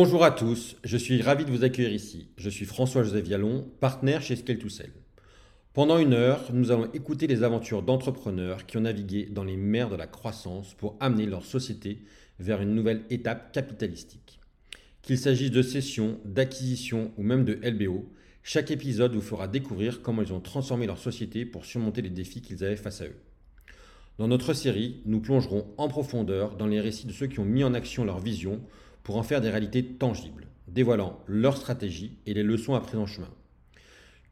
Bonjour à tous, je suis ravi de vous accueillir ici. Je suis François-José Vialon, partenaire chez scale 2 Sell. Pendant une heure, nous allons écouter les aventures d'entrepreneurs qui ont navigué dans les mers de la croissance pour amener leur société vers une nouvelle étape capitalistique. Qu'il s'agisse de cession, d'acquisition ou même de LBO, chaque épisode vous fera découvrir comment ils ont transformé leur société pour surmonter les défis qu'ils avaient face à eux. Dans notre série, nous plongerons en profondeur dans les récits de ceux qui ont mis en action leur vision pour en faire des réalités tangibles, dévoilant leur stratégie et les leçons apprises en chemin.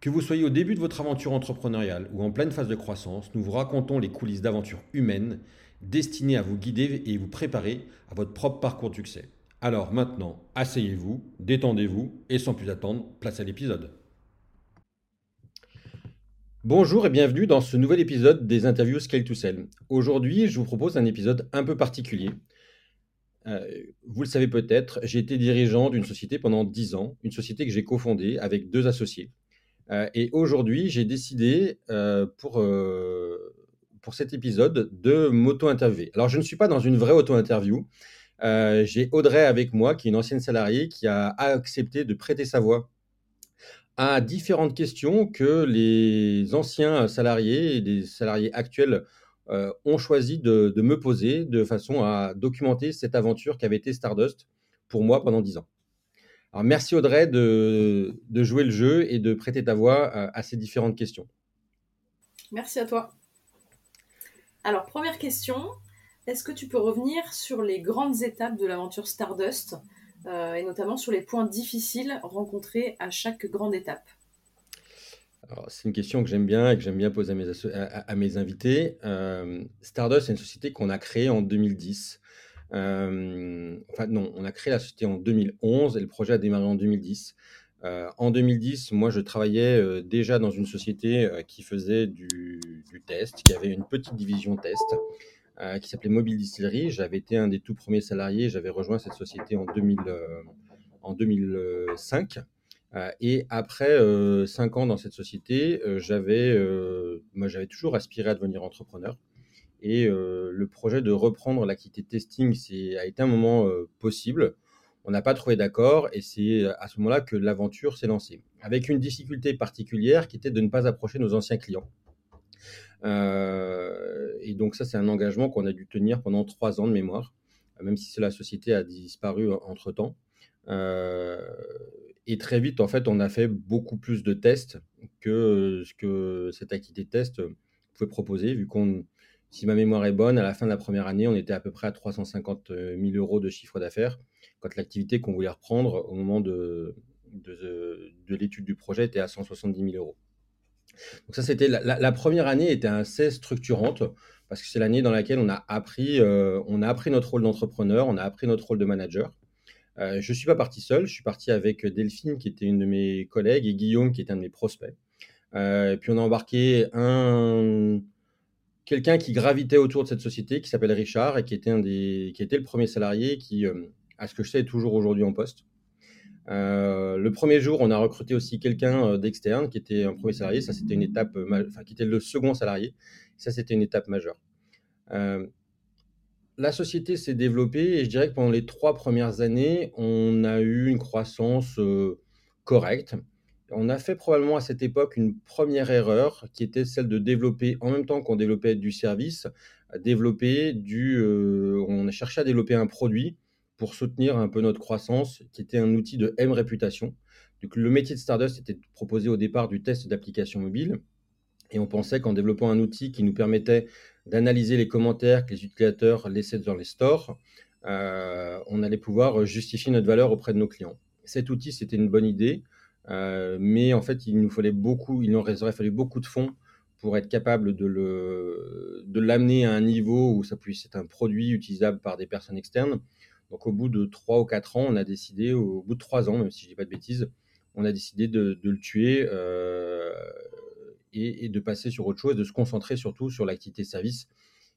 Que vous soyez au début de votre aventure entrepreneuriale ou en pleine phase de croissance, nous vous racontons les coulisses d'aventures humaines destinées à vous guider et vous préparer à votre propre parcours de succès. Alors maintenant, asseyez-vous, détendez-vous et sans plus attendre, place à l'épisode. Bonjour et bienvenue dans ce nouvel épisode des interviews Scale to Sell. Aujourd'hui, je vous propose un épisode un peu particulier. Euh, vous le savez peut-être, j'ai été dirigeant d'une société pendant 10 ans, une société que j'ai cofondée avec deux associés. Euh, et aujourd'hui, j'ai décidé euh, pour, pour cet épisode de m'auto-interviewer. Alors, je ne suis pas dans une vraie auto-interview. j'ai Audrey avec moi, qui est une ancienne salariée, qui a accepté de prêter sa voix à différentes questions que les anciens salariés et des salariés actuels euh, ont choisi de, me poser de façon à documenter cette aventure qui avait été Stardust pour moi pendant dix ans. Alors merci Audrey de, jouer le jeu et de prêter ta voix à, ces différentes questions. Merci à toi. Alors première question, est-ce que tu peux revenir sur les grandes étapes de l'aventure Stardust euh, et notamment sur les points difficiles rencontrés à chaque grande étape? C'est une question que j'aime bien et que j'aime bien poser à mes, invités. Euh, Stardust, c'est une société qu'on a créée en 2010. Euh, enfin, non, on a créé la société en 2011 et le projet a démarré en 2010. en 2010, moi, je travaillais déjà dans une société qui faisait du, test, qui avait une petite division test, qui s'appelait Mobile Distillery. J'avais été un des tout premiers salariés. J'avais rejoint cette société en, 2000, en 2005. Euh, et après euh, cinq ans dans cette société, euh, j'avais, toujours aspiré à devenir entrepreneur. Et le projet de reprendre l'activité testing a été un moment possible. On n'a pas trouvé d'accord et c'est à ce moment-là que l'aventure s'est lancée. Avec une difficulté particulière qui était de ne pas approcher nos anciens clients. et donc ça, c'est un engagement qu'on a dû tenir pendant trois ans de mémoire, même si la société a disparu entre-temps. Et très vite, en fait, on a fait beaucoup plus de tests que ce que cette activité test pouvait proposer, vu qu'on, si ma mémoire est bonne, à la fin de la première année, on était à peu près à 350 000 euros de chiffre d'affaires, quand l'activité qu'on voulait reprendre au moment de, de, l'étude du projet était à 170 000 euros. Donc ça, c'était la, première année était assez structurante parce que c'est l'année dans laquelle on a appris, on a appris notre rôle d'entrepreneur, on a appris notre rôle de manager. Euh, je ne suis pas parti seul, je suis parti avec Delphine, qui était une de mes collègues, et Guillaume, qui était un de mes prospects. Euh, et puis on a embarqué un quelqu'un qui gravitait autour de cette société, qui s'appelle Richard, et qui était, un des, qui était le premier salarié, qui, euh, à ce que je sais, est toujours aujourd'hui en poste. le premier jour, on a recruté aussi quelqu'un d'externe, qui était un premier salarié. Ça, c'était une étape, enfin, qui était le second salarié. Ça, c'était une étape majeure la société s'est développée et je dirais que pendant les trois premières années, on a eu une croissance euh, correcte. On a fait probablement à cette époque une première erreur qui était celle de développer, en même temps qu'on développait du service, développer du. Euh, on a cherché à développer un produit pour soutenir un peu notre croissance, qui était un outil de M réputation. Donc, le métier de Stardust était proposé au départ du test d'application mobile. Et on pensait qu'en développant un outil qui nous permettait d'analyser les commentaires que les utilisateurs laissaient dans les stores, euh, on allait pouvoir justifier notre valeur auprès de nos clients. Cet outil, c'était une bonne idée, euh, mais en fait, il nous fallait beaucoup, il aurait fallu beaucoup de fonds pour être capable de, le, de l'amener à un niveau où ça puisse être un produit utilisable par des personnes externes. Donc, au bout de 3 ou 4 ans, on a décidé, au bout de 3 ans, même si je dis pas de bêtises, on a décidé de, le tuer euh, et, de passer sur autre chose, de se concentrer surtout sur l'activité service,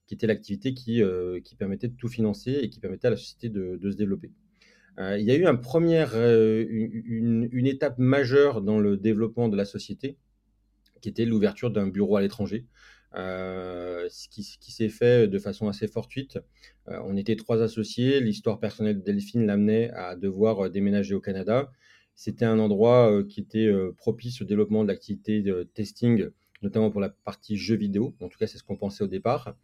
qui était l'activité qui, euh, permettait de tout financer et qui permettait à la société de, se développer. Euh, il y a eu un euh, une, étape majeure dans le développement de la société, qui était l'ouverture d'un bureau à l'étranger. ce qui s'est fait de façon assez fortuite. on était trois associés. L'histoire personnelle de Delphine l'amenait à devoir déménager au Canada. C'était un endroit qui était propice au développement de l'activité de testing, notamment pour la partie jeux vidéo. En tout cas, c'est ce qu'on pensait au départ.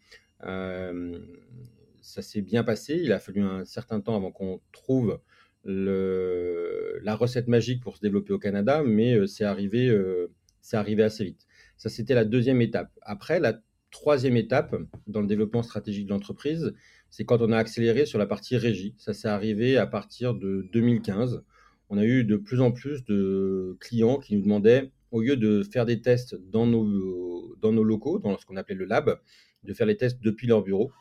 ça s'est bien passé. Il a fallu un certain temps avant qu'on trouve la recette magique pour se développer au Canada, mais c'est arrivé assez vite. Ça, c'était la deuxième étape. Après, la troisième étape dans le développement stratégique de l'entreprise, c'est quand on a accéléré sur la partie régie. Ça s'est arrivé à partir de 2015 on a eu de plus en plus de clients qui nous demandaient, au lieu de faire des tests dans nos, locaux, dans ce qu'on appelait le lab, de faire les tests depuis leur bureau.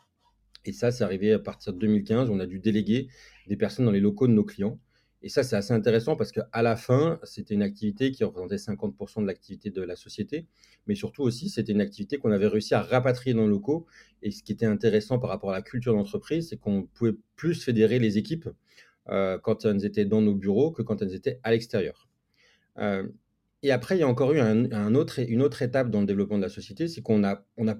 Et ça, c'est arrivé à partir de 2015. On a dû déléguer des personnes dans les locaux de nos clients. Et ça, c'est assez intéressant parce qu'à la fin, c'était une activité qui représentait 50% de l'activité de la société. Mais surtout aussi, c'était une activité qu'on avait réussi à rapatrier dans nos locaux. Et ce qui était intéressant par rapport à la culture d'entreprise, c'est qu'on pouvait plus fédérer les équipes quand elles étaient dans nos bureaux que quand elles étaient à l'extérieur. Euh, et après, il y a encore eu une autre étape dans le développement de la société, c'est qu'on n'a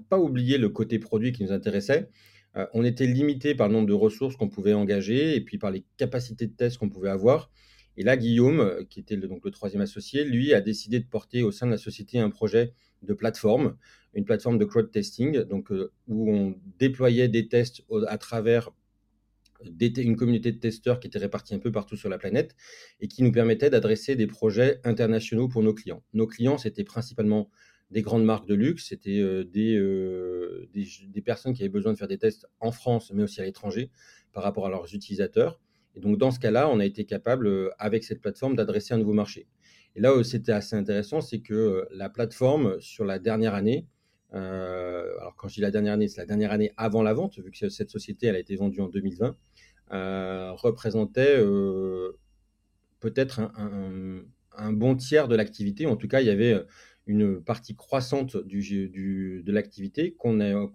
pas oublié le côté produit qui nous intéressait. Euh, on était limité par le nombre de ressources qu'on pouvait engager et puis par les capacités de test qu'on pouvait avoir. Et là, Guillaume, qui était le, donc le troisième associé, lui a décidé de porter au sein de la société un projet de plateforme, une plateforme de crowd testing, donc où on déployait des tests à travers une communauté de testeurs qui était répartie un peu partout sur la planète et qui nous permettait d'adresser des projets internationaux pour nos clients. Nos clients, c'était principalement des grandes marques de luxe, c'était euh, euh, des, des, personnes qui avaient besoin de faire des tests en France, mais aussi à l'étranger, par rapport à leurs utilisateurs. Et donc, dans ce cas-là, on a été capable, euh, avec cette plateforme, d'adresser un nouveau marché. Et là où c'était assez intéressant, c'est que la plateforme, sur la dernière année, alors quand je dis la dernière année, c'est la dernière année avant la vente, vu que cette société elle a été vendue en 2020, euh, représentait euh, peut-être un, bon tiers de l'activité. En tout cas, il y avait une partie croissante de l'activité qu'on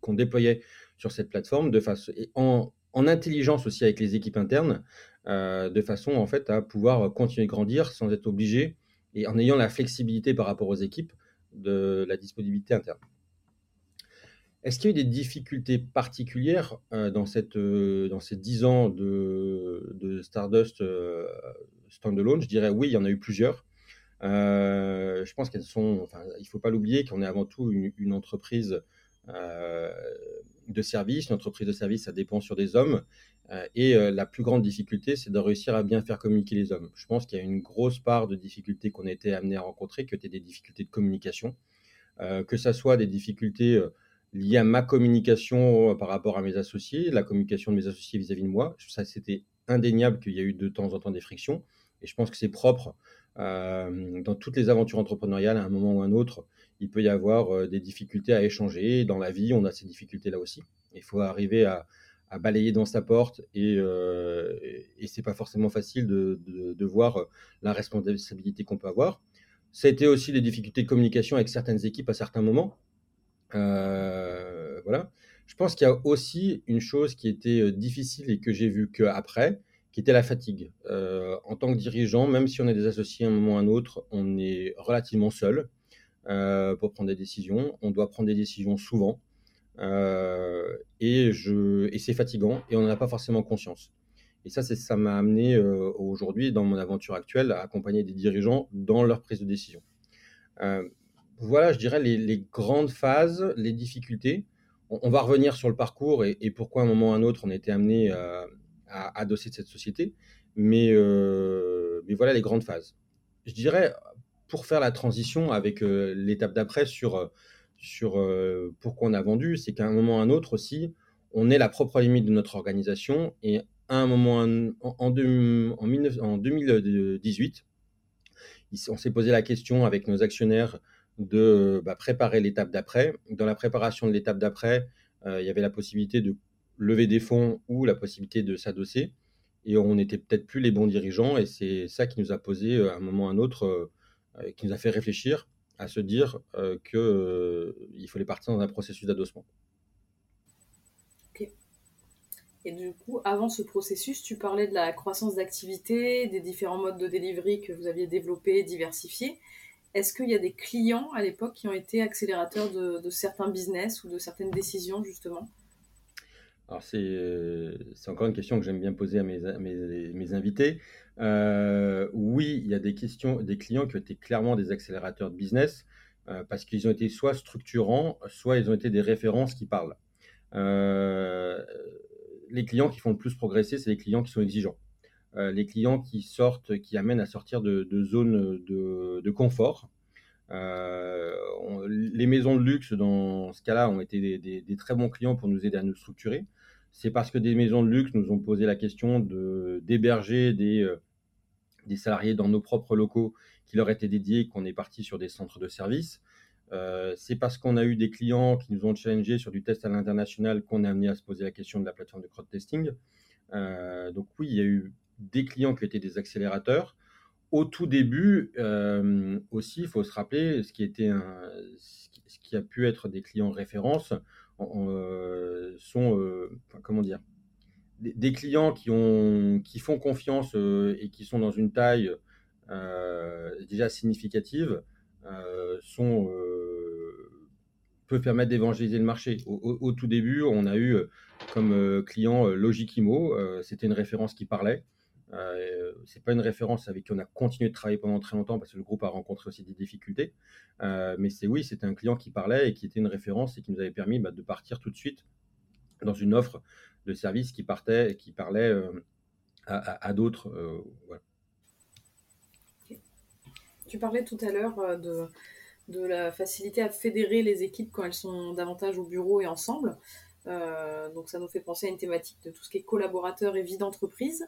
qu'on déployait sur cette plateforme de façon en, intelligence aussi avec les équipes internes, de façon en fait à pouvoir continuer de grandir sans être obligé et en ayant la flexibilité par rapport aux équipes de la disponibilité interne. Est-ce qu'il y a eu des difficultés particulières euh, euh, dans ces 10 ans de, Stardust euh, standalone? Je dirais oui, il y en a eu plusieurs. je pense qu'elles sont, il ne faut pas l'oublier qu'on est avant tout une, entreprise de service. Une entreprise de service, ça dépend sur des hommes. et la plus grande difficulté, c'est de réussir à bien faire communiquer les hommes. Je pense qu'il y a une grosse part de difficultés qu'on a été amené à rencontrer, que étaient des difficultés de communication, que ce soit des difficultés lié à ma communication euh, par rapport à mes associés, la communication de mes associés vis-à-vis de moi. Ça, c'était indéniable qu'il y a eu de temps en temps des frictions. Et je pense que c'est propre euh, dans toutes les aventures entrepreneuriales, à un moment ou à un autre, il peut y avoir euh, des difficultés à échanger. Dans la vie, on a ces difficultés-là aussi. Il faut arriver à, balayer dans sa porte et, et, c'est pas forcément facile de, voir la responsabilité qu'on peut avoir. Ça a été aussi des difficultés de communication avec certaines équipes à certains moments. Euh, voilà. Je pense qu'il y a aussi une chose qui était euh, difficile et que j'ai vu qu'après, qui était la fatigue. Euh, en tant que dirigeant, même si on est des associés à un moment ou à un autre, on est relativement seul pour prendre des décisions. On doit prendre des décisions souvent. et je, et c'est fatigant et on n'en a pas forcément conscience. Et ça, ça m'a amené aujourd'hui, dans mon aventure actuelle, à accompagner des dirigeants dans leur prise de décision voilà, je dirais, les, grandes phases, les difficultés. On, va revenir sur le parcours et, pourquoi à un moment ou à un autre on été amené à, adosser cette société. Euh, mais, voilà les grandes phases. Je dirais, pour faire la transition avec euh, l'étape d'après sur, sur euh, pourquoi on a vendu, c'est qu'à un moment ou un autre aussi, on est la propre limite de notre organisation. Et à un moment, en, en, en 2018, on s'est posé la question avec nos actionnaires de bah, préparer l'étape d'après. Dans la préparation de l'étape d'après, euh, il y avait la possibilité de lever des fonds ou la possibilité de s'adosser. Et on n'était peut-être plus les bons dirigeants. Et c'est ça qui nous a posé euh, à un moment ou à un autre, euh, qui nous a fait réfléchir à se dire qu'il fallait partir dans un processus d'adossement. Et du coup, avant ce processus, tu parlais de la croissance d'activité, des différents modes de delivery que vous aviez développés, diversifiés. Est-ce qu'il y a des clients à l'époque qui ont été accélérateurs de, certains business ou de certaines décisions, justement? Alors, c'est, encore une question que j'aime bien poser à mes, invités. Euh, oui, il y a des, questions, des clients qui ont été clairement des accélérateurs de business euh, parce qu'ils ont été soit structurants, soit ils ont été des références qui parlent. Euh, les clients qui font le plus progresser, c'est les clients qui sont exigeants. Euh, les clients qui sortent, qui amènent à sortir de, zones de, confort. Euh, les maisons de luxe, dans ce cas-là, ont été des, très bons clients pour nous aider à nous structurer. C'est parce que des maisons de luxe nous ont posé la question d'héberger des, euh, des salariés dans nos propres locaux qui leur étaient dédiés qu'on est parti sur des centres de services. c'est parce qu'on a eu des clients qui nous ont challengé sur du test à l'international qu'on est amené à se poser la question de la plateforme de crowd testing. donc oui, il y a eu des clients qui étaient des accélérateurs. Au tout début, euh, aussi, il faut se rappeler ce qui, ce qui a pu être des clients références euh, sont, euh, comment dire, des, clients qui, ont, qui font confiance et qui sont dans une taille déjà significative sont peuvent permettre d'évangéliser le marché. Au, tout début, on a eu comme client Logikimo, c'était une référence qui parlait. Euh, c'est pas une référence avec qui on a continué de travailler pendant très longtemps parce que le groupe a rencontré aussi des difficultés. Euh, mais c'est oui, c'était un client qui parlait et qui était une référence et qui nous avait permis bah, de partir tout de suite dans une offre de service qui partait qui parlait euh, à, d'autres. Tu parlais tout à l'heure de, de, la facilité à fédérer les équipes quand elles sont davantage au bureau et ensemble. donc ça nous fait penser à une thématique de tout ce qui est collaborateur et vie d'entreprise.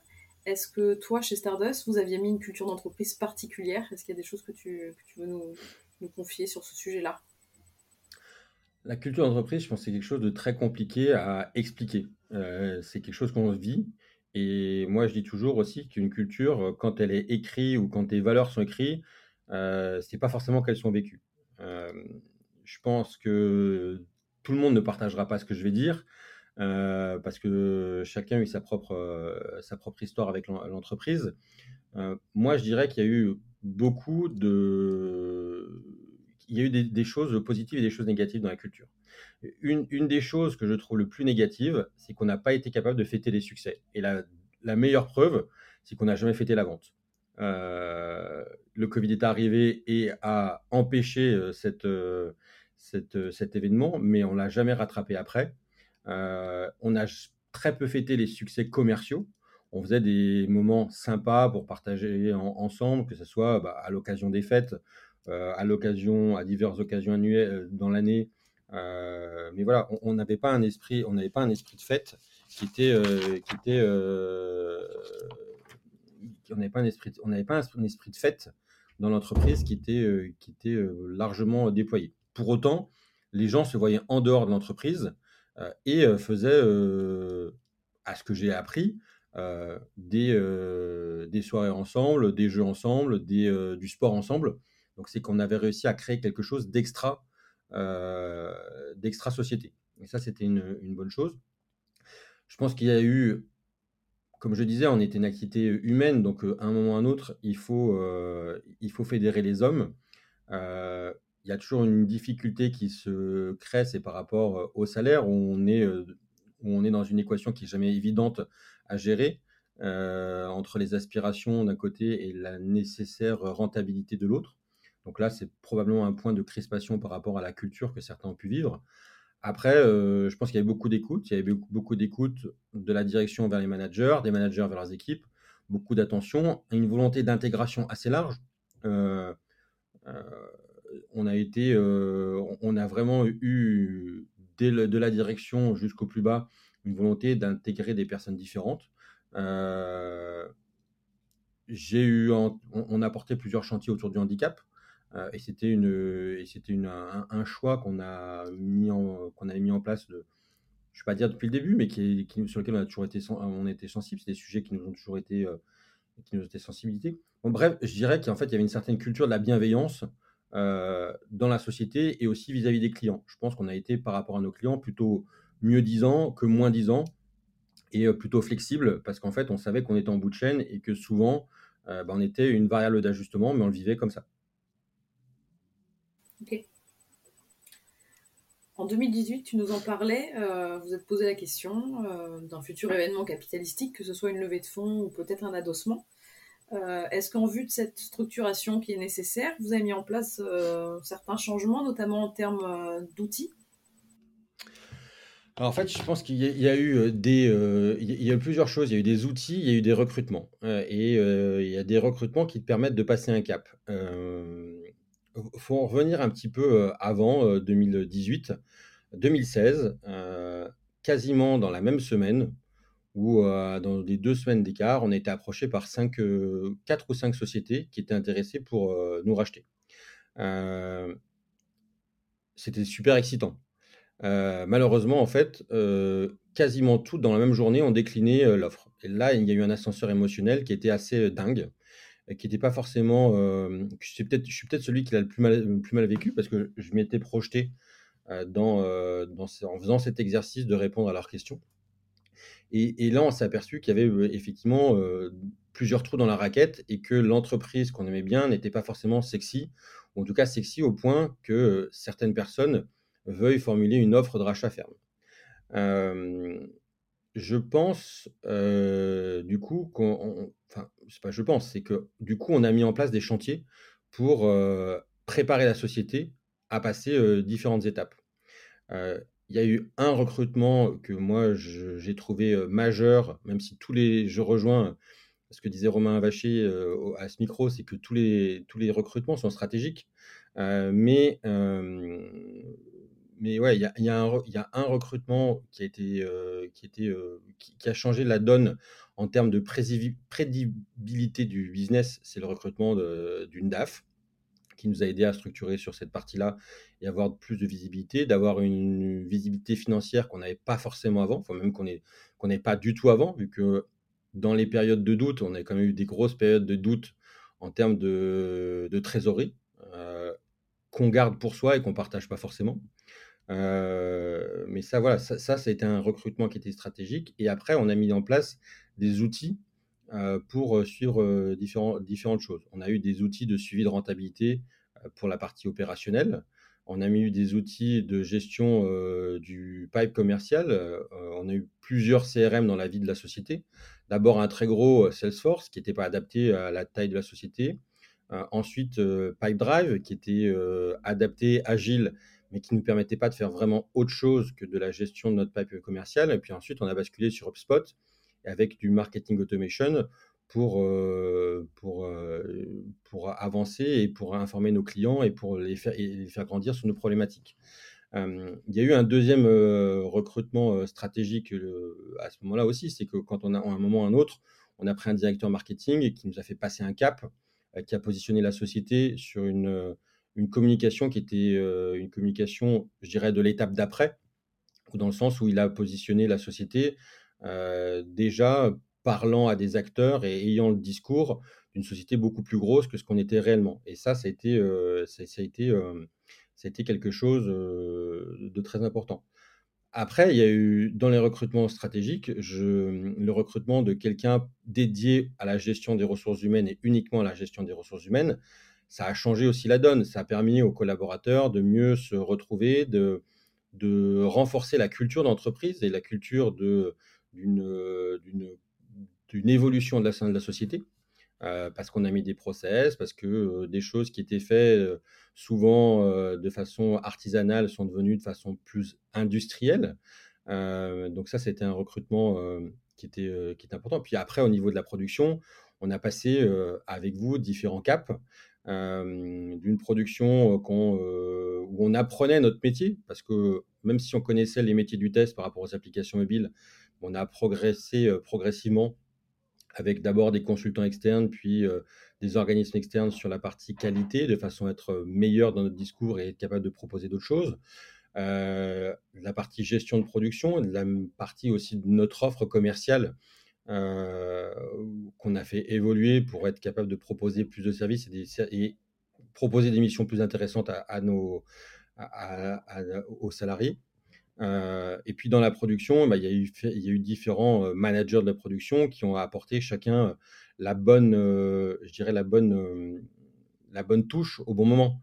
Est-ce que toi, chez Stardust, vous aviez mis une culture d'entreprise particulière? Est-ce qu'il y a des choses que tu, veux nous, confier sur ce sujet-là? La culture d'entreprise, je pense que c'est quelque chose de très compliqué à expliquer. Euh, c'est quelque chose qu'on vit. Et moi, je dis toujours aussi qu'une culture, quand elle est écrite ou quand tes valeurs sont écrites, euh, c'est pas forcément qu'elles sont vécues. Euh, je pense que tout le monde ne partagera pas ce que je vais dire, euh, parce que chacun a eu sa propre, euh, histoire avec l'entreprise. Euh, moi, je dirais qu'il y a eu beaucoup de... Il y a eu des, choses positives et des choses négatives dans la culture. Une, des choses que je trouve le plus négative, c'est qu'on n'a pas été capable de fêter les succès. Et la, meilleure preuve, c'est qu'on n'a jamais fêté la vente. le Covid est arrivé et a empêché cet événement, mais on l'a jamais rattrapé après. Euh, on a très peu fêté les succès commerciaux. On faisait des moments sympas pour partager ensemble, que ce soit bah, à l'occasion des fêtes, euh, à l'occasion, à diverses occasions annuelles euh, dans l'année. mais voilà, on n'avait pas un esprit, on n'avait pas un esprit de fête qui était, qui était, on n'avait pas un esprit, on n'avait pas un esprit de fête dans l'entreprise qui était, qui était largement déployé. Pour autant, les gens se voyaient en dehors de l'entreprise et euh, faisait, euh, à ce que j'ai appris, des, des soirées ensemble, des jeux ensemble, des, du sport ensemble. Donc c'est qu'on avait réussi à créer quelque chose d'extra, d'extra société. Et ça, c'était une, une, bonne chose. Je pense qu'il y a eu, comme je disais, on était une activité humaine, donc à un moment ou à un autre, il faut, il faut fédérer les hommes il y a toujours une difficulté qui se crée, c'est par rapport au salaire, où on est, on est dans une équation qui n'est jamais évidente à gérer entre les aspirations d'un côté et la nécessaire rentabilité de l'autre. Donc là, c'est probablement un point de crispation par rapport à la culture que certains ont pu vivre. Après, je pense qu'il y avait beaucoup d'écoute. Il y avait beaucoup, beaucoup d'écoute de la direction vers les managers, des managers vers leurs équipes, beaucoup d'attention, une volonté d'intégration assez large. On a été, euh, on a vraiment eu dès de la direction jusqu'au plus bas une volonté d'intégrer des personnes différentes. Euh, j'ai eu, on, a porté plusieurs chantiers autour du handicap. Euh, et c'était une, c'était un, choix qu'on a mis en, qu'on avait mis en place. De, je vais pas dire depuis le début, mais sur lequel on a toujours été, on était sensible. C'est des sujets qui nous ont toujours été, qui nous sensibilités. bref, je dirais qu'en fait, il y avait une certaine culture de la bienveillance dans la société et aussi vis-à-vis des clients. Je pense qu'on a été par rapport à nos clients plutôt mieux disant que moins disant et euh, plutôt flexible parce qu'en fait on savait qu'on était en bout de chaîne et que souvent euh, bah, on était une variable d'ajustement mais on le vivait comme ça. Ok. En 2018, tu nous en parlais, euh, vous êtes posé la question euh, d'un futur événement capitalistique, que ce soit une levée de fonds ou peut-être un adossement. Euh, est-ce qu'en vue de cette structuration qui est nécessaire, vous avez mis en place certains changements, notamment en termes d'outils? Alors en fait, je pense qu'il y, a eu des, il y a eu plusieurs choses. Il y a eu des outils, il y a eu des recrutements, et il y a des recrutements qui te permettent de passer un cap. Il faut en revenir un petit peu avant 2018, 2016, quasiment dans la même semaine, ou dans les deux semaines d'écart, on a été approché par quatre ou cinq sociétés qui étaient intéressées pour nous racheter. C'était super excitant. Malheureusement, en fait, quasiment toutes dans la même journée ont décliné l'offre. Et là, il y a eu un ascenseur émotionnel qui était assez dingue, qui n'était pas forcément. je suis peut-être celui qui l'a le plus mal, vécu parce que je m'étais projeté en faisant cet exercice de répondre à leurs questions. Et, là, on s'est aperçu qu'il y avait effectivement plusieurs trous dans la raquette et que l'entreprise qu'on aimait bien n'était pas forcément sexy, ou en tout cas sexy au point que certaines personnes veuille formuler une offre de rachat ferme. Euh, je pense, euh, du coup, qu'on, enfin, c'est pas je pense, c'est que du coup, on a mis en place des chantiers pour euh, préparer la société à passer différentes étapes. Il y a eu un recrutement que moi j'ai trouvé majeur, même si tous les, je rejoins ce que disait Romain Vacher à ce micro, c'est que tous les, tous les recrutements sont stratégiques, mais mais ouais, il y a, y, a un recrutement qui a, été, qui, qui, a changé la donne en termes de prédictibilité du business. C'est le recrutement d'une DAF qui nous a aidé à structurer sur cette partie-là et avoir plus de visibilité, d'avoir une visibilité financière qu'on n'avait pas forcément avant, enfin même qu'on n'avait pas du tout avant, vu que dans les périodes de doute, on a quand même eu des grosses périodes de doute en termes de, de trésorerie euh, qu'on garde pour soi et qu'on ne partage pas forcément. Euh, mais ça, voilà, ça, ça, a été un recrutement qui était stratégique. Et après, on a mis en place des outils pour euh, suivre différents, différentes choses. On a eu des outils de suivi de rentabilité pour la partie opérationnelle. On a mis des outils de gestion du pipe commercial. on a eu plusieurs CRM dans la vie de la société. D'abord un très gros Salesforce qui n'était pas adapté à la taille de la société. ensuite Pipedrive qui était adapté, agile mais qui ne nous permettait pas de faire vraiment autre chose que de la gestion de notre pipe commercial. Et puis ensuite, on a basculé sur HubSpot avec du marketing automation pour, euh, pour, euh, pour avancer et pour informer nos clients et pour les faire, les faire grandir sur nos problématiques. Euh, il y a eu un deuxième recrutement stratégique à ce moment-là aussi, c'est que quand on a à un moment ou à un autre, on a pris un directeur marketing qui nous a fait passer un cap, qui a positionné la société sur une une communication qui était une communication, je dirais, de l'étape d'après, dans le sens où il a positionné la société déjà parlant à des acteurs et ayant le discours d'une société beaucoup plus grosse que ce qu'on était réellement. Et ça, ça a été, euh, ça, a été, ça a été quelque chose de très important. Après, il y a eu dans les recrutements stratégiques, le recrutement de quelqu'un dédié à la gestion des ressources humaines et uniquement à la gestion des ressources humaines ça a changé aussi la donne. Ça a permis aux collaborateurs de mieux se retrouver, de, de renforcer la culture d'entreprise et la culture d'une évolution de la, de la société. Euh, parce qu'on a mis des process, parce que euh, des choses qui étaient faites euh, souvent de façon artisanale sont devenues de façon plus industrielle. donc ça, c'était un recrutement qui, était, qui important. Puis après, au niveau de la production, on a passé avec vous différents caps. Euh, d'une production euh, euh, où on apprenait notre métier, parce que même si on connaissait les métiers du test par rapport aux applications mobiles, on a progressé progressivement avec d'abord des consultants externes, puis des organismes externes sur la partie qualité, de façon à être meilleur dans notre discours et être capable de proposer d'autres choses. la partie gestion de production, la partie aussi de notre offre commerciale euh, qu'on a fait évoluer pour être capable de proposer plus de services et, proposer des missions plus intéressantes à, nos, aux salariés. Euh, et puis dans la production, bah, il, y a eu, différents euh, managers de la production qui ont apporté chacun la bonne, je dirais la bonne, la bonne touche au bon moment.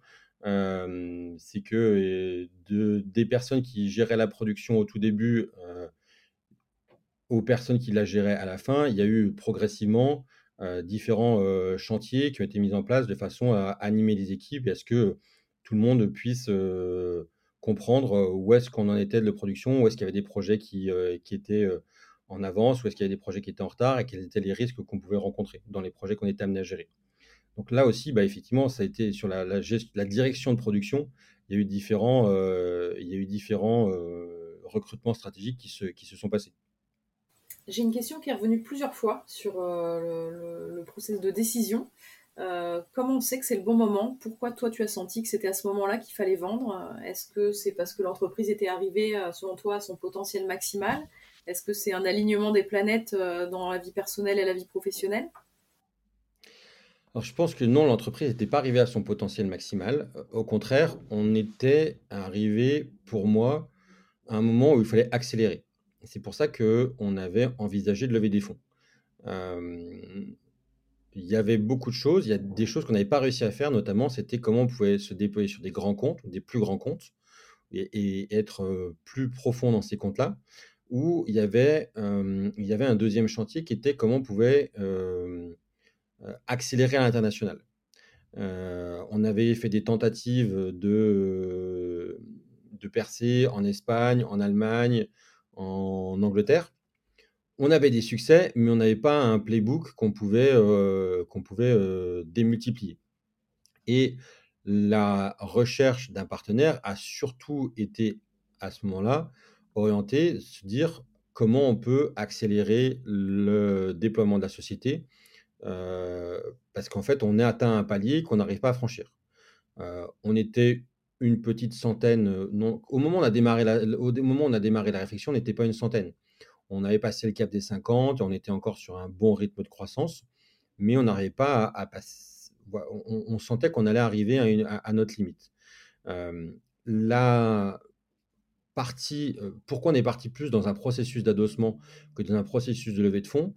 c'est que de, des personnes qui géraient la production au tout début aux personnes qui la géraient à la fin, il y a eu progressivement différents chantiers qui ont été mis en place de façon à animer les équipes et à ce que tout le monde puisse comprendre où est-ce qu'on en était de la production, où est-ce qu'il y avait des projets qui, qui étaient en avance, où est-ce qu'il y avait des projets qui étaient en retard et quels étaient les risques qu'on pouvait rencontrer dans les projets qu'on était amené à gérer. Donc là aussi, bah, effectivement, ça a été sur la, la, direction de production, il y a eu différents, il recrutements stratégiques qui se, sont passés. J'ai une question qui est revenue plusieurs fois sur le, le, processus de décision. Comment on sait que c'est le bon moment? Pourquoi toi tu as senti que c'était à ce moment-là qu'il fallait vendre? Est-ce que c'est parce que l'entreprise était arrivée, selon toi, à son potentiel maximal? Est-ce que c'est un alignement des planètes euh, dans la vie personnelle et la vie professionnelle? Alors, je pense que non, l'entreprise n'était pas arrivée à son potentiel maximal. Euh, au contraire, on était arrivé, pour moi, à un moment où il fallait accélérer. C'est pour ça qu'on avait envisagé de lever des fonds. Euh, il y avait beaucoup de choses. Il y a des choses qu'on n'avait pas réussi à faire, notamment, c'était comment on pouvait se déployer sur des grands comptes, des plus grands comptes, et être plus profond dans ces comptes-là où il y avait, il y avait un deuxième chantier qui était comment on pouvait accélérer à l'international. on avait fait des tentatives de, de percer en Espagne, en Allemagne, en Angleterre. On avait des succès, mais on n'avait pas un playbook qu'on pouvait, qu'on pouvait démultiplier. Et la recherche d'un partenaire a surtout été à ce moment-là orienté, se dire comment on peut accélérer le déploiement de la société, parce qu'en fait, on est atteint un palier qu'on n'arrive pas à franchir. on était une petite centaine, non, au moment où on a démarré la réflexion, on n'était pas une centaine. On avait passé le cap des 50, on était encore sur un bon rythme de croissance, mais on n'arrivait pas à, passer. On, sentait qu'on allait arriver à, notre limite. la, parti, pourquoi on est parti plus dans un processus d'adossement que dans un processus de levée de fonds,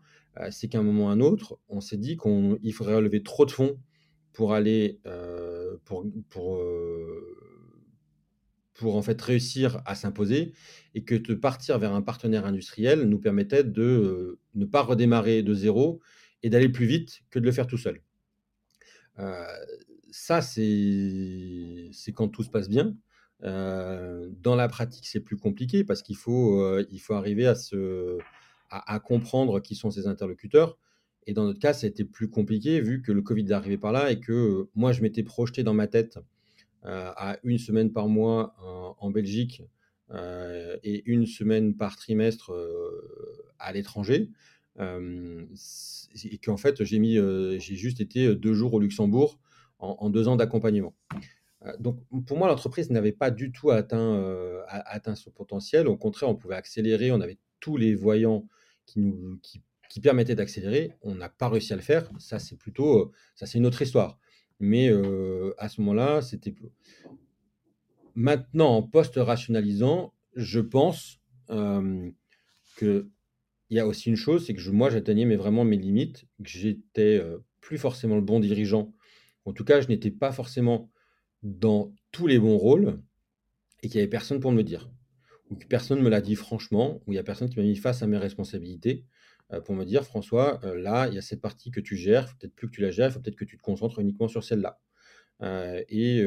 c'est qu'à un moment ou à un autre, on s'est dit qu'il faudrait lever trop de fonds pour aller, pour, pour en fait réussir à s'imposer et que de partir vers un partenaire industriel nous permettait de ne pas redémarrer de zéro et d'aller plus vite que de le faire tout seul. ça, c'est quand tout se passe bien dans la pratique, c'est plus compliqué parce qu'il faut, faut arriver à, se, à, comprendre qui sont ses interlocuteurs. Et dans notre cas, ça a été plus compliqué vu que le Covid est arrivé par là et que moi, je m'étais projeté dans ma tête à une semaine par mois en, Belgique et une semaine par trimestre à l'étranger. et qu'en fait, j'ai juste été deux jours au Luxembourg en deux ans d'accompagnement. Euh, donc, pour moi, l'entreprise n'avait pas du tout atteint, euh, son potentiel. Au contraire, on pouvait accélérer. On avait tous les voyants qui nous qui, permettaient d'accélérer. On n'a pas réussi à le faire. Ça, c'est plutôt, euh, ça, c'est une autre histoire. Mais à ce moment-là, c'était maintenant en post-rationalisant, je pense que il y a aussi une chose, c'est que moi, j'atteignais vraiment mes limites, que j'étais plus forcément le bon dirigeant. En tout cas, je n'étais pas forcément dans tous les bons rôles et qu'il n'y avait personne pour me le dire. Ou que personne ne me l'a dit franchement, ou il n'y a personne qui m'a mis face à mes responsabilités euh, pour me dire François, euh, là, il y a cette partie que tu gères, faut peut-être plus que tu la gères, il faut peut-être que tu te concentres uniquement sur celle-là. Euh, et,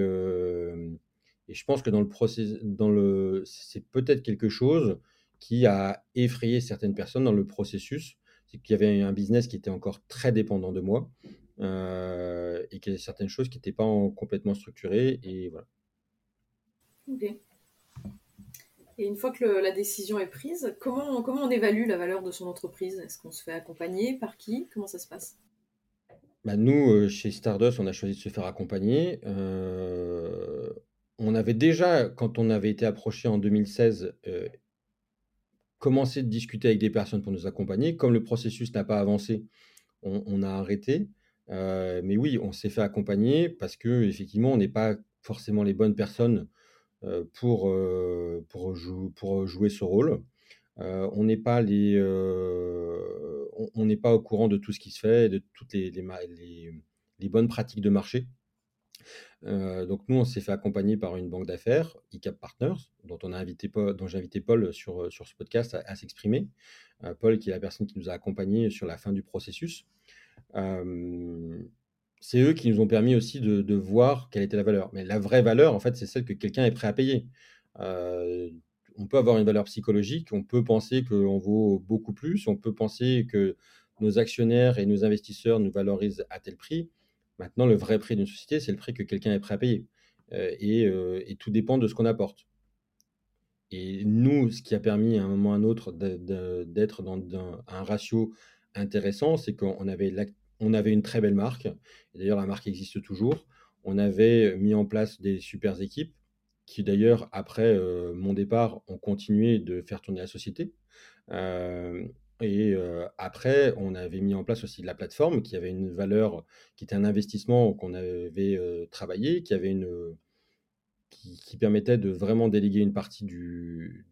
je pense que dans le process, dans le, c'est peut-être quelque chose qui a effrayé certaines personnes dans le processus, c'est qu'il y avait un business qui était encore très dépendant de moi euh, et qu'il y a certaines choses qui n'étaient pas complètement structurées. Et voilà. Et une fois que la décision est prise, comment, comment on évalue la valeur de son entreprise? Est-ce qu'on se fait accompagner? Par qui? Comment ça se passe? Bah nous, euh, chez Stardust, on a choisi de se faire accompagner. Euh, on avait déjà, quand on avait été approché en 2016, commencé de discuter avec des personnes pour nous accompagner. Comme le processus n'a pas avancé, on a arrêté. Mais oui, on s'est fait accompagner parce que effectivement, on n'est pas forcément les bonnes personnes pour, pour, pour jouer ce rôle. on n'est pas on n'est pas au courant de tout ce qui se fait, de toutes les, les, bonnes pratiques de marché. donc nous, on s'est fait accompagner par une banque d'affaires, eCap Partners, dont dont j'ai invité Paul sur, sur ce podcast à, s'exprimer. Paul, qui est la personne qui nous a accompagnés sur la fin du processus. C'est eux qui nous ont permis aussi de, voir quelle était la valeur. Mais la vraie valeur, en fait, c'est celle que quelqu'un est prêt à payer. on peut avoir une valeur psychologique, on peut penser qu'on vaut beaucoup plus, on peut penser que nos actionnaires et nos investisseurs nous valorisent à tel prix. Maintenant, le vrai prix d'une société, c'est le prix que quelqu'un est prêt à payer. Euh, euh, et, tout dépend de ce qu'on apporte. Et nous, ce qui a permis à un moment ou à un autre d'être dans, un ratio intéressant, c'est qu'on avait, on avait une très belle marque. D'ailleurs, la marque existe toujours. On avait mis en place des super équipes qui, d'ailleurs, après euh, mon départ, ont continué de faire tourner la société. Et après, on avait mis en place aussi la plateforme qui avait une valeur, qui était un investissement qu'on avait travaillé, qui permettait de vraiment déléguer une partie du,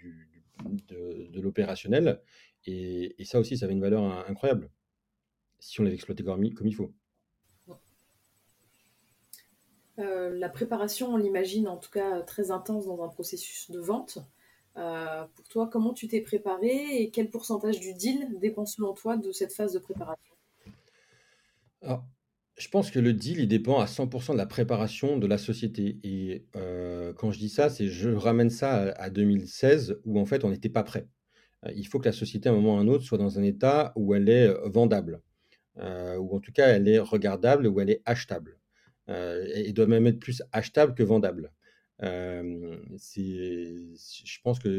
de, l'opérationnel. Et, ça aussi, ça avait une valeur incroyable si on l'avait exploité comme, il faut. la préparation, on l'imagine en tout cas très intense dans un processus de vente. Euh, pour toi, comment tu t'es préparé et quel pourcentage du deal dépend selon toi de cette phase de préparation? Je pense que le deal, il dépend à 100% de la préparation de la société. Et euh, quand je dis ça, c'est je ramène ça à, 2016 où en fait on n'était pas prêt. Euh, il faut que la société à un moment ou à un autre soit dans un état où elle est vendable, ou en tout cas elle est regardable, ou elle est achetable. et doit même être plus achetable que vendable je pense que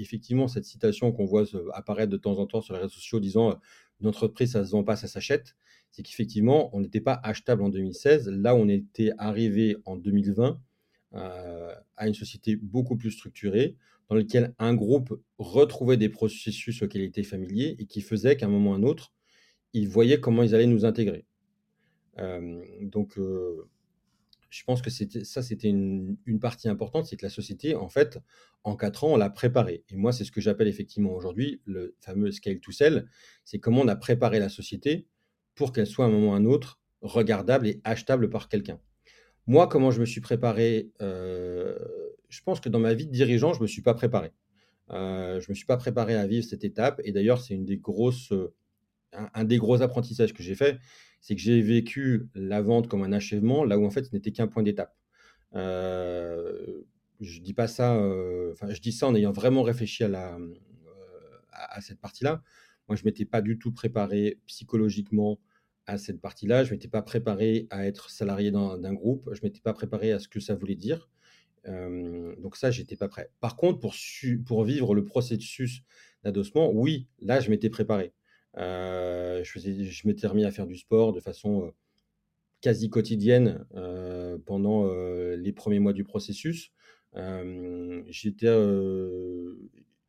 effectivement cette citation qu'on voit apparaître de temps en temps sur les réseaux sociaux disant une entreprise ça se vend pas, ça s'achète, c'est qu'effectivement on n'était pas achetable en 2016, là on était arrivé en 2020 à une société beaucoup plus structurée dans laquelle un groupe retrouvait des processus auxquels il était familier et qui faisait qu'à un moment ou à un autre, ils voyaient comment ils allaient nous intégrer. donc je pense que ça, c'était une, partie importante, c'est que la société, en fait, en quatre ans, on l'a préparée. Et moi, c'est ce que j'appelle effectivement aujourd'hui le fameux scale to sell. C'est comment on a préparé la société pour qu'elle soit à un moment ou à un autre regardable et achetable par quelqu'un. Moi, comment je me suis préparé euh, Je pense que dans ma vie de dirigeant, je ne me suis pas préparé. Euh, je ne me suis pas préparé à vivre cette étape. Et d'ailleurs, c'est une des grosses, un des gros apprentissages que j'ai fait c'est que j'ai vécu la vente comme un achèvement, là où en fait ce n'était qu'un point d'étape. Euh, je dis pas ça, euh, je dis ça en ayant vraiment réfléchi à, la, euh, à, cette partie-là. Moi, je m'étais pas du tout préparé psychologiquement à cette partie-là. Je m'étais pas préparé à être salarié d'un groupe. Je m'étais pas préparé à ce que ça voulait dire. donc ça, j'étais pas prêt. Par contre, pour, pour vivre le processus d'adossement, oui, là, je m'étais préparé. Euh, je, je m'étais remis à faire du sport de façon euh, quasi quotidienne euh, pendant les premiers mois du processus. j'étais,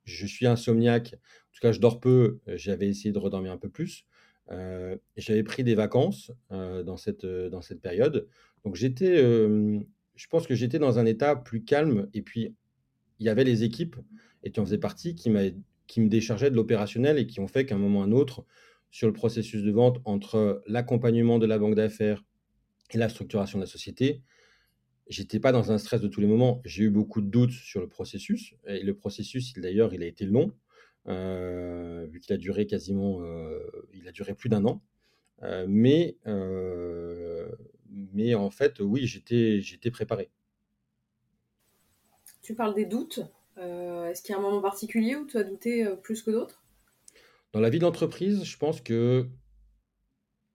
je suis insomniaque. En tout cas, je dors peu. J'avais essayé de redormir un peu plus. j'avais pris des vacances dans, cette, dans cette période. Donc j'étais, je pense que j'étais dans un état plus calme. Et puis, il y avait les équipes, et tu en faisais partie, qui m'avaient qui me déchargeaient de l'opérationnel et qui ont fait qu'à un moment ou un autre, sur le processus de vente, entre l'accompagnement de la banque d'affaires et la structuration de la société, j'étais pas dans un stress de tous les moments. J'ai eu beaucoup de doutes sur le processus. Le processus, d'ailleurs, il a été long, euh, vu qu'il a duré quasiment, euh, il a duré plus d'un an. Euh, mais, mais en fait, oui, j'étais préparé. Tu parles des doutes? Euh, est-ce qu'il y a un moment particulier où tu as douté euh, plus que d'autres? Dans la vie d'entreprise, je pense que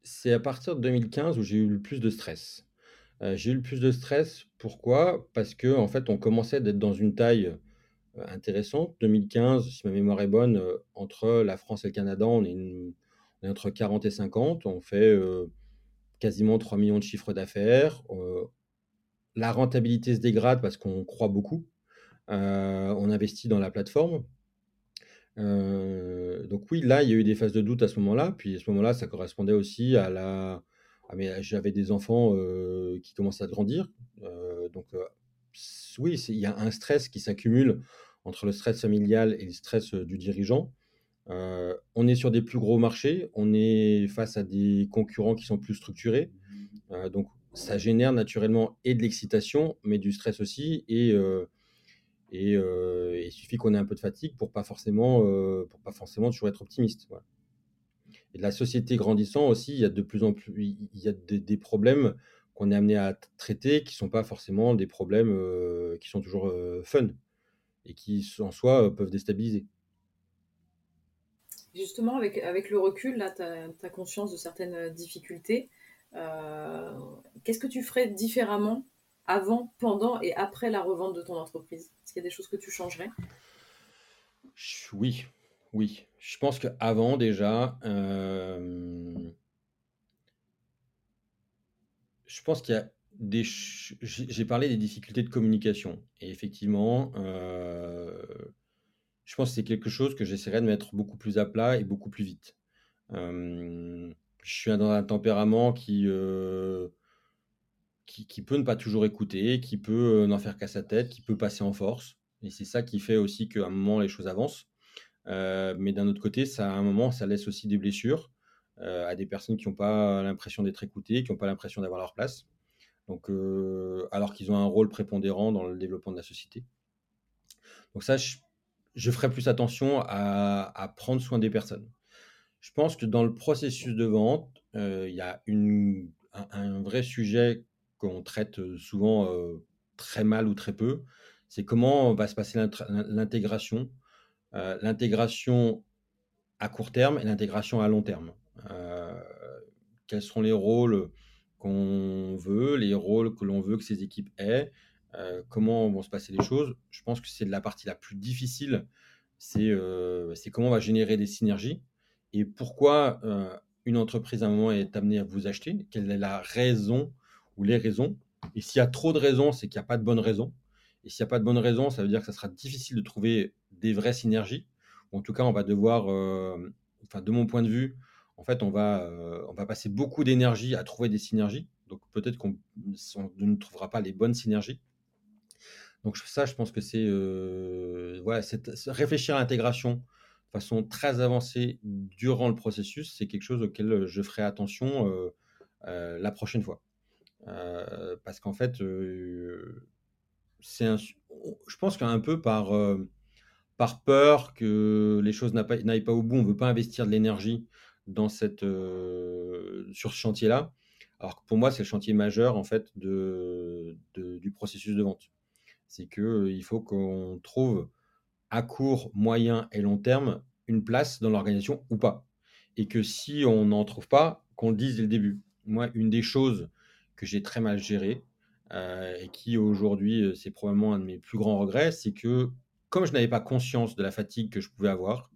c'est à partir de 2015 où j'ai eu le plus de stress. Euh, j'ai eu le plus de stress, pourquoi? Parce que en fait, on commençait d'être dans une taille intéressante. 2015, si ma mémoire est bonne, entre la France et le Canada, on est, entre 40 et 50. On fait quasiment 3 millions de chiffres d'affaires. la rentabilité se dégrade parce qu'on croit beaucoup. Euh, on investit dans la plateforme. Euh, donc oui, là, il y a eu des phases de doute à ce moment-là. Puis à ce moment-là, ça correspondait aussi à la... mais j'avais des enfants euh, qui commençaient à grandir. donc oui, il y a un stress qui s'accumule entre le stress familial et le stress du dirigeant. on est sur des plus gros marchés, on est face à des concurrents qui sont plus structurés. donc ça génère naturellement et de l'excitation, mais du stress aussi et et il suffit qu'on ait un peu de fatigue pour pas forcément, pour pas forcément toujours être optimiste. Et la société grandissant aussi, il y a de plus en plus il y a des problèmes qu'on est amené à traiter qui sont pas forcément des problèmes, qui sont toujours, fun et qui en soi, peuvent déstabiliser. Justement, avec, le recul, là, tu as, conscience de certaines difficultés. Qu'est-ce que tu ferais différemment avant, pendant et après la revente de ton entreprise? Y a des choses que tu changerais? Oui, oui. Je pense qu'avant déjà, euh, je pense qu'il y a des... J'ai parlé des difficultés de communication. Et effectivement, euh, je pense que c'est quelque chose que j'essaierai de mettre beaucoup plus à plat et beaucoup plus vite. Euh, je suis dans un tempérament qui qui, peut ne pas toujours écouter, qui peut euh, n'en faire qu'à sa tête, qui peut passer en force. Et c'est ça qui fait aussi qu'à un moment, les choses avancent. Euh, mais d'un autre côté, ça, à un moment, ça laisse aussi des blessures euh, à des personnes qui n'ont pas l'impression d'être écoutées, qui n'ont pas l'impression d'avoir leur place. Donc, alors qu'ils ont un rôle prépondérant dans le développement de la société. Donc ça, je, ferai plus attention à, prendre soin des personnes. Je pense que dans le processus de vente, il y a un, vrai sujet qu'on traite souvent très mal ou très peu, c'est comment va se passer l'intégration, l'intégration à court terme et l'intégration à long terme. quels seront les rôles qu'on veut, les rôles que l'on veut que ces équipes aient, comment vont se passer les choses. Je pense que c'est la partie la plus difficile, c'est comment on va générer des synergies et pourquoi une entreprise à un moment est amenée à vous acheter, quelle est la raison ou les raisons. Et s'il y a trop de raisons, c'est qu'il n'y a pas de bonnes raisons. Et s'il n'y a pas de bonnes raisons, ça veut dire que ça sera difficile de trouver des vraies synergies. En tout cas, on va devoir, euh, enfin, de mon point de vue, en fait, on va, euh, on va passer beaucoup d'énergie à trouver des synergies. Donc peut-être qu'on ne trouvera pas les bonnes synergies. Donc ça, je pense que c'est euh, voilà, réfléchir à l'intégration de façon très avancée durant le processus, c'est quelque chose auquel je ferai attention la prochaine fois. Euh, parce qu'en fait, euh, c'est je pense qu'un peu par, euh, par peur que les choses n'aillent pas, au bout, on ne veut pas investir de l'énergie dans sur ce chantier-là. Alors que pour moi, c'est le chantier majeur en fait de, du processus de vente. C'est qu'il faut qu'on trouve à court, moyen et long terme une place dans l'organisation ou pas. Et que si on n'en trouve pas, qu'on le dise dès le début. Moi, une des choses que j'ai très mal géré euh, et qui aujourd'hui, euh, c'est probablement un de mes plus grands regrets, c'est que comme je n'avais pas conscience de la fatigue que je pouvais avoir,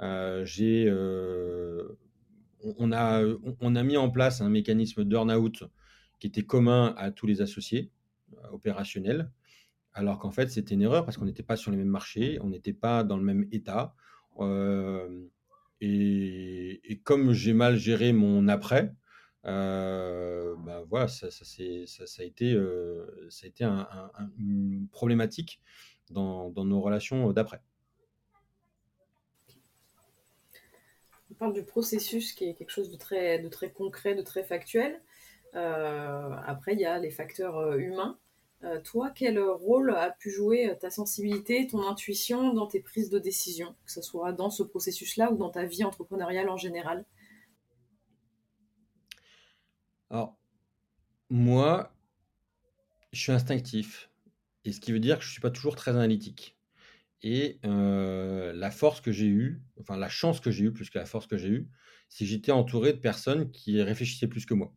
euh, j'ai, on, a, on a mis en place un mécanisme d'earn-out qui était commun à tous les associés opérationnels, alors qu'en fait c'était une erreur parce qu'on n'était pas sur les mêmes marchés, on n'était pas dans le même état. et, et, comme j'ai mal géré mon après, euh, bah, voilà, ça, ça, a été, euh, ça a été un, une problématique dans, nos relations d'après. On parle du processus qui est quelque chose de très, de très concret, de très factuel. Euh, après, il y a les facteurs humains. toi, quel rôle a pu jouer ta sensibilité, ton intuition dans tes prises de décision, que ce soit dans ce processus-là ou dans ta vie entrepreneuriale en général? Alors, moi, je suis instinctif. Et ce qui veut dire que je ne suis pas toujours très analytique. Et euh, la force que j'ai eue, enfin la chance que j'ai eue, plus que la force que j'ai eue, c'est que j'étais entouré de personnes qui réfléchissaient plus que moi.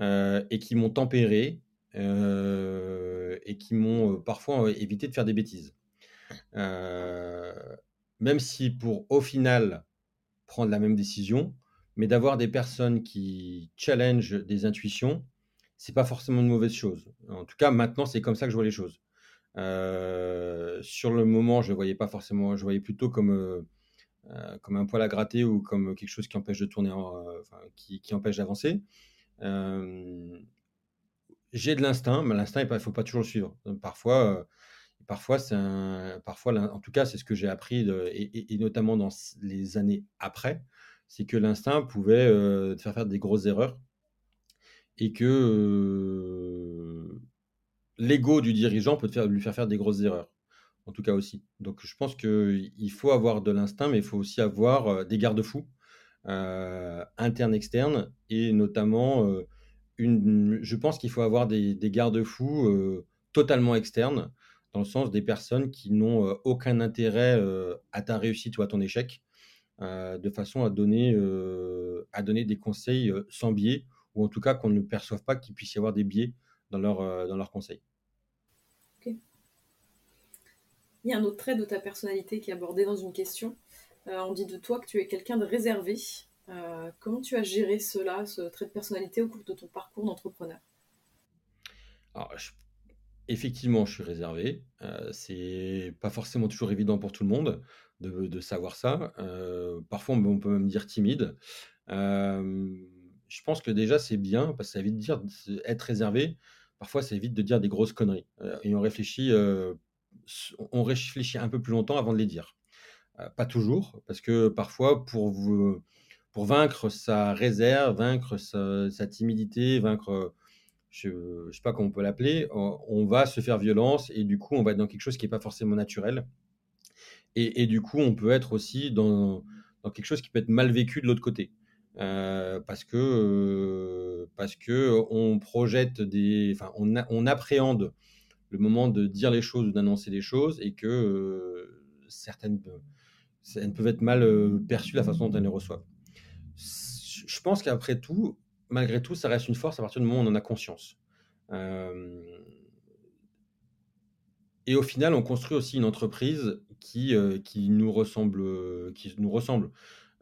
Euh, et qui m'ont tempéré euh, et qui m'ont parfois évité de faire des bêtises. même si pour au final prendre la même décision, mais d'avoir des personnes qui challengent des intuitions, c'est pas forcément une mauvaise chose. En tout cas, maintenant, c'est comme ça que je vois les choses. Euh, sur le moment, je ne voyais pas forcément, je voyais plutôt comme, euh, euh, comme un poil à gratter ou comme quelque chose qui empêche de tourner, qui, empêche d'avancer. j'ai de l'instinct, mais l'instinct, il ne faut pas toujours le suivre. Parfois, parfois, c'est un, parfois, en tout cas, c'est ce que j'ai appris, et, notamment dans les années après c'est que l'instinct pouvait euh, te faire faire des grosses erreurs. et que l'ego du dirigeant peut lui faire faire des grosses erreurs, en tout cas aussi. Donc je pense qu'il faut avoir de l'instinct, mais il faut aussi avoir des garde-fous internes, externes, et notamment, je pense qu'il faut avoir des garde-fous totalement externes, dans le sens des personnes qui n'ont aucun intérêt à ta réussite ou à ton échec, de façon à donner, à donner des conseils sans biais, ou en tout cas qu'on ne perçoive pas qu'il puisse y avoir des biais dans leurs dans leur conseils. Il y a un autre trait de ta personnalité qui est abordé dans une question. on dit de toi que tu es quelqu'un de réservé. comment tu as géré cela, ce trait de personnalité au cours de ton parcours d'entrepreneur? Alors, effectivement, je suis réservé. Euh, c'est pas forcément toujours évident pour tout le monde de, savoir ça. Euh, parfois, on peut même dire timide. Euh, je pense que déjà, c'est bien parce que ça évite de dire être réservé. Parfois, ça évite de dire des grosses conneries. et on réfléchit, on réfléchit un peu plus longtemps avant de les dire. pas toujours, parce que parfois, pour, pour vaincre sa réserve, vaincre sa timidité, vaincre je ne sais pas comment on peut l'appeler, on, va se faire violence et du coup, on va être dans quelque chose qui n'est pas forcément naturel. Et, du coup, on peut être aussi dans, quelque chose qui peut être mal vécu de l'autre côté. Euh, parce que euh, parce que on projette des, enfin, on, appréhende le moment de dire les choses ou d'annoncer les choses et que euh, certaines, peuvent être mal perçues la façon dont elles les reçoivent. Je pense qu'après tout, malgré tout, ça reste une force à partir du moment où on en a conscience. Et au final, on construit aussi une entreprise qui, euh, nous ressemble. Qui nous ressemble.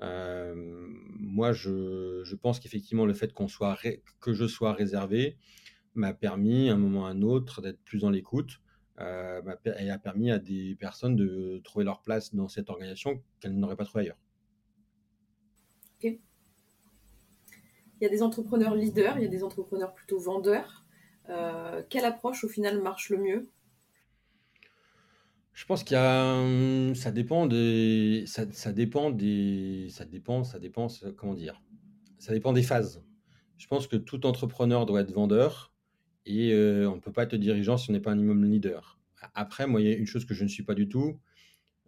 Euh, moi, je, pense qu'effectivement, le fait que je sois réservé m'a permis, à un moment ou à un autre, d'être plus dans l'écoute et a permis à des personnes de trouver leur place dans cette organisation qu'elles n'auraient pas trouvé ailleurs. Il y a des entrepreneurs leaders, il y a des entrepreneurs plutôt vendeurs. Euh, quelle approche au final marche le mieux? Je pense qu'il y a, hum, ça dépend des, ça, dépend des, ça dépend, ça dépend, comment dire, ça dépend des phases. Je pense que tout entrepreneur doit être vendeur et euh, on ne peut pas être dirigeant si on n'est pas un minimum leader. Après, moi, il y a une chose que je ne suis pas du tout,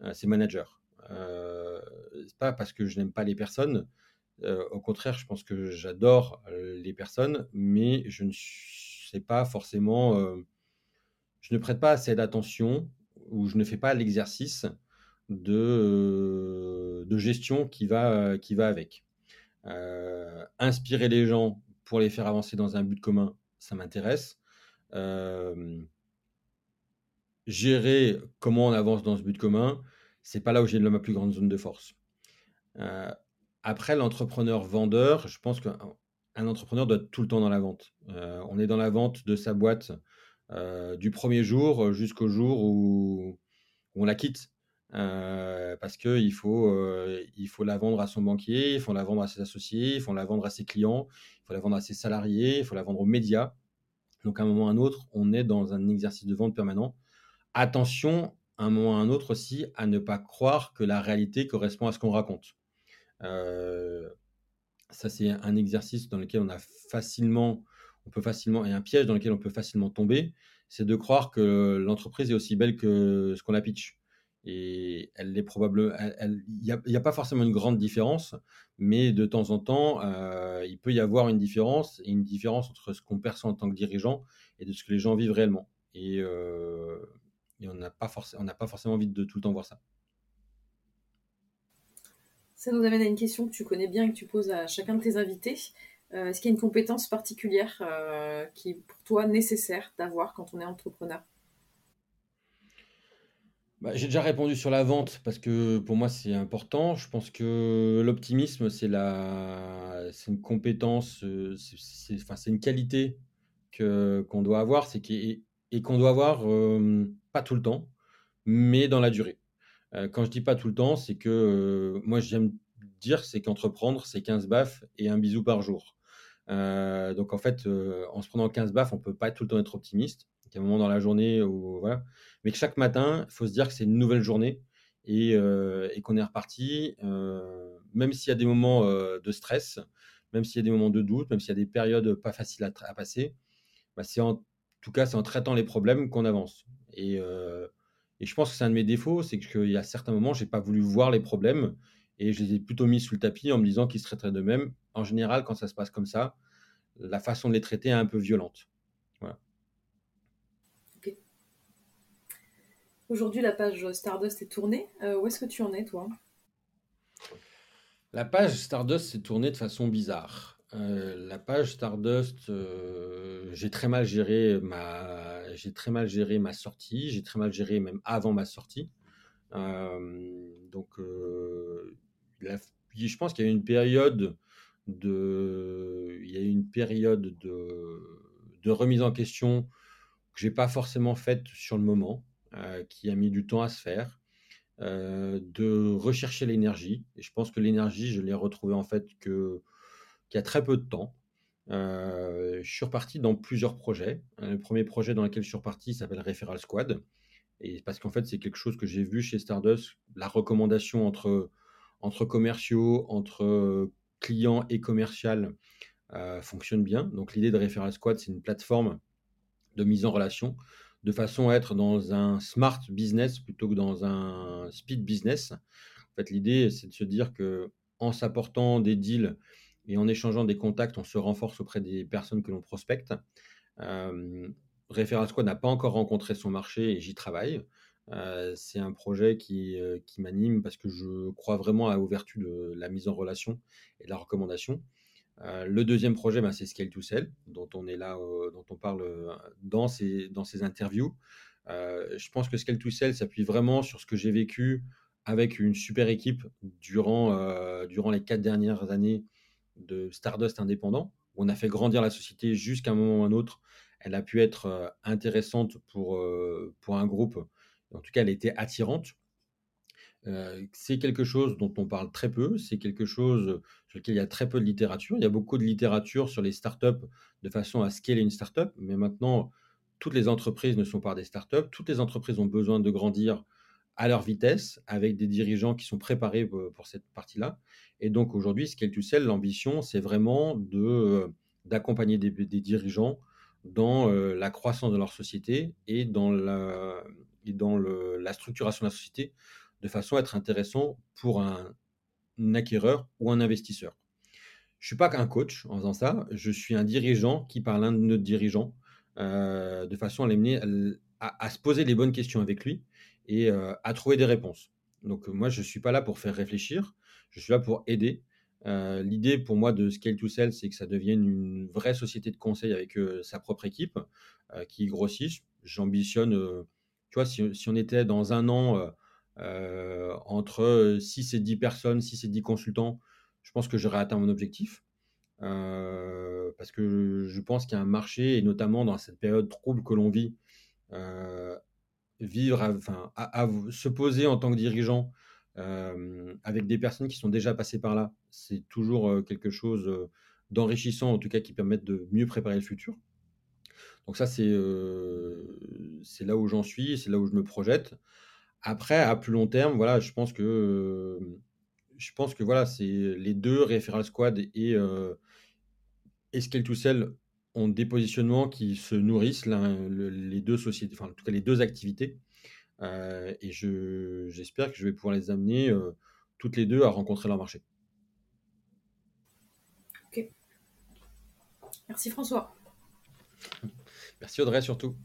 euh, c'est manager. Euh, c'est pas parce que je n'aime pas les personnes, euh, au contraire, je pense que j'adore les personnes, mais je ne pas forcément, je ne prête pas assez d'attention ou je ne fais pas l'exercice de, de gestion qui va, va avec. inspirer les gens pour les faire avancer dans un but commun, ça m'intéresse. gérer comment on avance dans ce but commun, c'est pas là où j'ai ma plus grande zone de force. Après, l'entrepreneur vendeur, je pense qu'un entrepreneur doit être tout le temps dans la vente. Euh, on est dans la vente de sa boîte euh, du premier jour jusqu'au jour où, on la quitte. Euh, parce qu'il faut, il faut la vendre à son banquier, il faut la vendre à ses associés, il faut la vendre à ses clients, il faut la vendre à ses salariés, il faut la vendre aux médias. Donc, à un moment ou à un autre, on est dans un exercice de vente permanent. Attention, à un moment ou à un autre aussi, à ne pas croire que la réalité correspond à ce qu'on raconte. Euh, ça, c'est un exercice dans lequel on a facilement, on peut facilement, et un piège dans lequel on peut facilement tomber, c'est de croire que l'entreprise est aussi belle que ce qu'on la pitch. Et elle est probablement, il n'y a, pas forcément une grande différence, mais de temps en temps, euh, il peut y avoir une différence, et une différence entre ce qu'on perçoit en tant que dirigeant et de ce que les gens vivent réellement. Et, euh, on n'a pas, pas forcément envie de tout le temps voir ça. Ça nous amène à une question que tu connais bien et que tu poses à chacun de tes invités. Euh, est-ce qu'il y a une compétence particulière euh, qui est pour toi nécessaire d'avoir quand on est entrepreneur? Bah, J'ai déjà répondu sur la vente parce que pour moi c'est important. Je pense que l'optimisme c'est la... une compétence, euh, c'est une qualité qu'on doit avoir c'est et qu'on doit avoir pas tout le temps, mais dans la durée. Quand je dis pas tout le temps, c'est que moi j'aime dire c'est qu'entreprendre c'est 15 baffes et un bisou par jour. Euh, donc en fait, en se prenant 15 baffes, on peut pas tout le temps être optimiste. Il y a un moment dans la journée où voilà, mais que chaque matin, il faut se dire que c'est une nouvelle journée et, qu'on est reparti, même s'il y a des moments de stress, même s'il y a des moments de doute, même s'il y a des périodes pas faciles à, passer, bah, c'est en tout cas, c'est en traitant les problèmes qu'on avance. Et, et, je pense que c'est un de mes défauts, c'est qu'il y a certains moments, je n'ai pas voulu voir les problèmes et je les ai plutôt mis sous le tapis en me disant qu'ils se traiteraient d'eux-mêmes. En général, quand ça se passe comme ça, la façon de les traiter est un peu violente. Aujourd'hui, la page Stardust est tournée. Euh, où est-ce que tu en es, toi? La page Stardust s'est tournée de façon bizarre. Euh, la page Stardust, euh, j'ai très mal géré ma, j'ai très mal géré ma sortie. J'ai très mal géré même avant ma sortie. donc, je pense qu'il y a une période de, il y a une période de, de remise en question que j'ai pas forcément faite sur le moment. Euh, qui a mis du temps à se faire, euh, de rechercher l'énergie. Et je pense que l'énergie, je l'ai retrouvée en fait que qu'il y a très peu de temps. Euh, je suis reparti dans plusieurs projets. Le premier projet dans lequel je suis reparti s'appelle Referral Squad. Et parce qu'en fait, c'est quelque chose que j'ai vu chez Stardust, la recommandation entre, entre commerciaux, entre clients et commercial fonctionne bien. Donc l'idée de Referral Squad, c'est une plateforme de mise en relation de façon à être dans un smart business plutôt que dans un speed business. En fait, l'idée, c'est de se dire que en s'apportant des deals et en échangeant des contacts, on se renforce auprès des personnes que l'on prospecte. Euh, Referral Squad n'a pas encore rencontré son marché et j'y travaille. Euh, c'est un projet qui, euh, qui m'anime parce que je crois vraiment à l'ouverture de la mise en relation et de la recommandation. Euh, le deuxième projet, ben, c'est Scale to Sell, dont on est là, dont on parle dans ces, dans ces interviews. je pense que Scale to Sell s'appuie vraiment sur ce que j'ai vécu avec une super équipe durant, durant les quatre dernières années de Stardust indépendant. On a fait grandir la société jusqu'à un moment ou un autre. Elle a pu être intéressante pour, pour un groupe. En tout cas, elle était attirante. Euh, c'est quelque chose dont on parle très peu, c'est quelque chose sur lequel il y a très peu de littérature. Il y a beaucoup de littérature sur les startups de façon à scaler une startup, mais maintenant, toutes les entreprises ne sont pas des startups. Toutes les entreprises ont besoin de grandir à leur vitesse, avec des dirigeants qui sont préparés pour, cette partie-là. Et donc aujourd'hui, Scale to Sell, l'ambition, c'est vraiment de, euh, d'accompagner des, dirigeants dans euh, la croissance de leur société et dans la, dans la structuration de la société de façon à être intéressant pour un, acquéreur ou un investisseur. Je ne suis pas qu'un coach en faisant ça, je suis un dirigeant qui parle à un de nos dirigeants euh, de façon à l'amener à, se poser les bonnes questions avec lui et euh, à trouver des réponses. Donc moi, je ne suis pas là pour faire réfléchir, je suis là pour aider. Euh, l'idée pour moi de Scale to Sell, c'est que ça devienne une vraie société de conseil avec sa propre équipe qui grossisse. J'ambitionne, tu vois, si, on était dans un an entre 6 et 10 personnes, 6 et 10 consultants, je pense que j'aurais atteint mon objectif. Parce que je pense qu'il y a un marché, et notamment dans cette période trouble que l'on vit, vivre, enfin, à, se poser en tant que dirigeant avec des personnes qui sont déjà passées par là, c'est toujours quelque chose d'enrichissant, en tout cas qui permettent de mieux préparer le futur. Donc ça, c'est c'est là où j'en suis, c'est là où je me projette. Après, à plus long terme, voilà, je pense que je pense que voilà, c'est les deux Referral Squad et, euh, Scale to ont des positionnements qui se nourrissent les deux sociétés, en tout cas les deux activités. Euh, et je, j'espère que je vais pouvoir les amener euh, toutes les deux à rencontrer leur marché. Ok. Merci François. Merci Audrey surtout.